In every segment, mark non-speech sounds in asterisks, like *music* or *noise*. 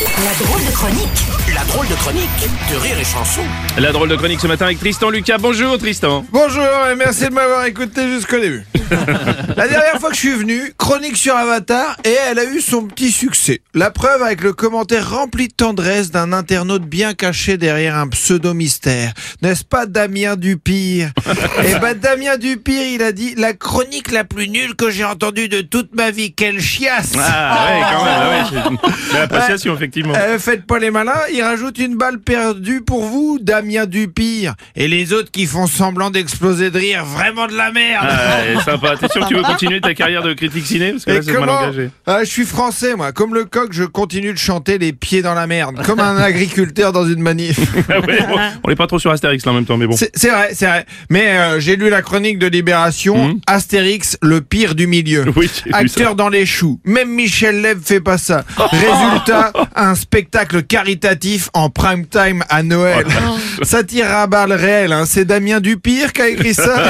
La drôle de chronique. La drôle de chronique de Rire et Chanson. La drôle de chronique ce matin avec Tristan Lucas. Bonjour Tristan. Bonjour et merci de m'avoir écouté jusqu'au début. *laughs* La dernière fois que je suis venu, chronique sur Avatar et elle a eu son petit succès. La preuve avec le commentaire rempli de tendresse d'un internaute bien caché derrière un pseudo-mystère. N'est-ce pas Damien Dupire? *laughs* Eh ben Damien Dupire, il a dit la chronique la plus nulle que j'ai entendue de toute ma vie. Quelle chiasse Ah ouais, quand même. ouais, c'est une effectivement. Euh, faites pas les malins, il rajoute une balle perdue pour vous, Damien Dupire. Et les autres qui font semblant d'exploser de rire, vraiment de la merde. Ah, sympa. T'es sûr que tu veux continuer ta carrière de critique ciné Parce que là, Et c'est mal comment engagé. Ah, Je suis français, moi. Comme le coq, je continue de chanter les pieds dans la merde, comme un agriculteur dans une manif. *laughs* Ah ouais, bon, on n'est pas trop sur Astérix là en même temps, mais bon. C'est c'est vrai, c'est vrai. Mais euh, j'ai lu la chronique de Libération. Mhm. Astérix, le pire du milieu. Oui, Acteur dans les choux. Même Michel Leb fait pas ça. *laughs* Résultat, un spectacle caritatif en prime time à Noël. *laughs* Satire à balles réelles. Hein. C'est Damien Dupire qui a écrit ça.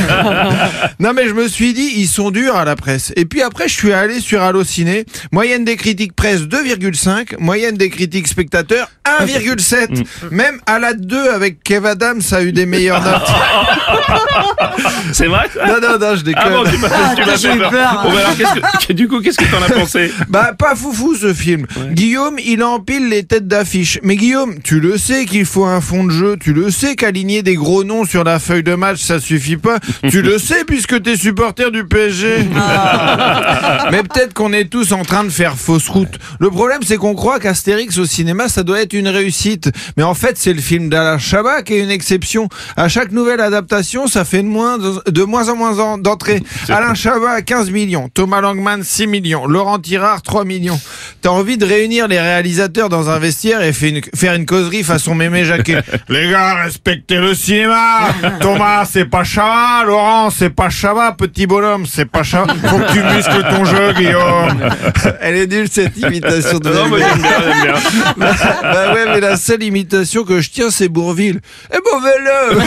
*laughs* non mais je me suis dit, ils sont durs à la presse. Et puis après, je suis allé sur Allociné. Moyenne des critiques presse 2,5. Moyenne des critiques spectateurs 1,7. Même à la 2 avec Kev Adams a eu des meilleures notes. *laughs* C'est vrai ça? Non, non, non, je déconne. Ah bon, tu m'as tu m'as fait peur. Bon, bah alors, qu'est-ce que, du coup, qu'est-ce que t'en as pensé? Bah, pas foufou ce film. Guillaume, il empile les têtes d'affiche. Mais Guillaume, tu le sais qu'il faut un fond de jeu. Tu le sais qu'aligner des gros noms sur la feuille de match, ça suffit pas. tu le *laughs* sais puisque t'es supporter du PSG. *laughs* Mais peut-être qu'on est tous en train de faire fausse route. Le problème, c'est qu'on croit qu'Astérix au cinéma, ça doit être une réussite. Mais en fait, c'est le film d'Alain Chabat qui est une exception. À chaque nouvelle adaptation, ça fait de moins, de moins en moins en- d'entrées. *laughs* Alain Chabat, 15 millions. Thomas Langman, 6 millions. Laurent Tirard, 3 millions. T'as envie de réunir les réalisateurs dans un vestiaire et fait une- faire une causerie façon mémé Jacquet. *laughs* les gars, respectez le cinéma. *laughs* Thomas, c'est pas Chabat. Laurent, c'est pas Chabat. Petit bonhomme, c'est pas Chabat. Faut que tu muscles ton jeu, Guillaume. *laughs* Elle est nulle, cette imitation de Non, mais j'aime bien, j'aime bien. bah, bah ouais, mais la seule imitation que je tiens, c'est Bourville. Eh bon vélo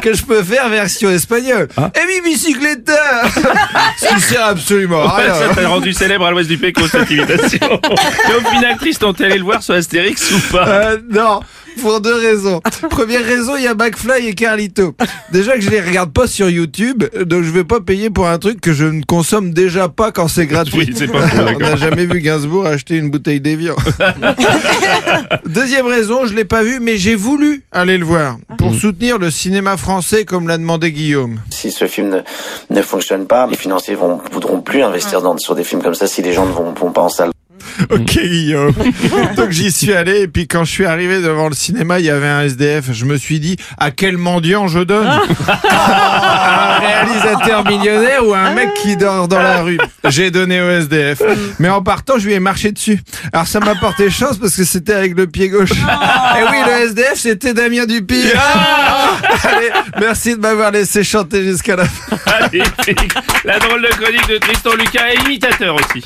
Que je peux faire version espagnole. Eh mi bicicleta qui sert absolument à rien. ça t'a rendu célèbre à l'ouest du Péco cette imitation. Mais au final, Tristan, t'es allé le voir sur Astérix ou pas? Euh, non, pour deux raisons. *laughs* Première raison, il y a McFly et Carlito. Déjà que je les regarde pas sur YouTube, donc je vais pas payer pour un truc que je ne consomme déjà pas quand c'est gratuit. Oui, c'est pas faux, On n'a jamais vu Gainsbourg acheter une bouteille d'Evian. *laughs* Deuxième raison, je l'ai pas vu, mais j'ai voulu aller le voir pour soutenir le cinéma français comme l'a demandé Guillaume. Si ce film ne, ne fonctionne pas, les financiers vont, voudront plus investir dans, sur des films comme ça si les gens ne vont, vont pas en salle. *laughs* Ok Guillaume. *laughs* Donc j'y suis allé et puis quand je suis arrivé devant le cinéma, il y avait un SDF. Je me suis dit à quel mendiant je donne? *laughs* Un réalisateur millionnaire ou un mec qui dort dans la rue? J'ai donné au SDF. Mais en partant, je lui ai marché dessus. Alors ça m'a porté chance parce que c'était avec le pied gauche. Et oui, le SDF, c'était Damien Dupire. Allez, merci de m'avoir laissé chanter jusqu'à la fin. Magnifique. La drôle de chronique de Tristan Lucas et imitateur aussi.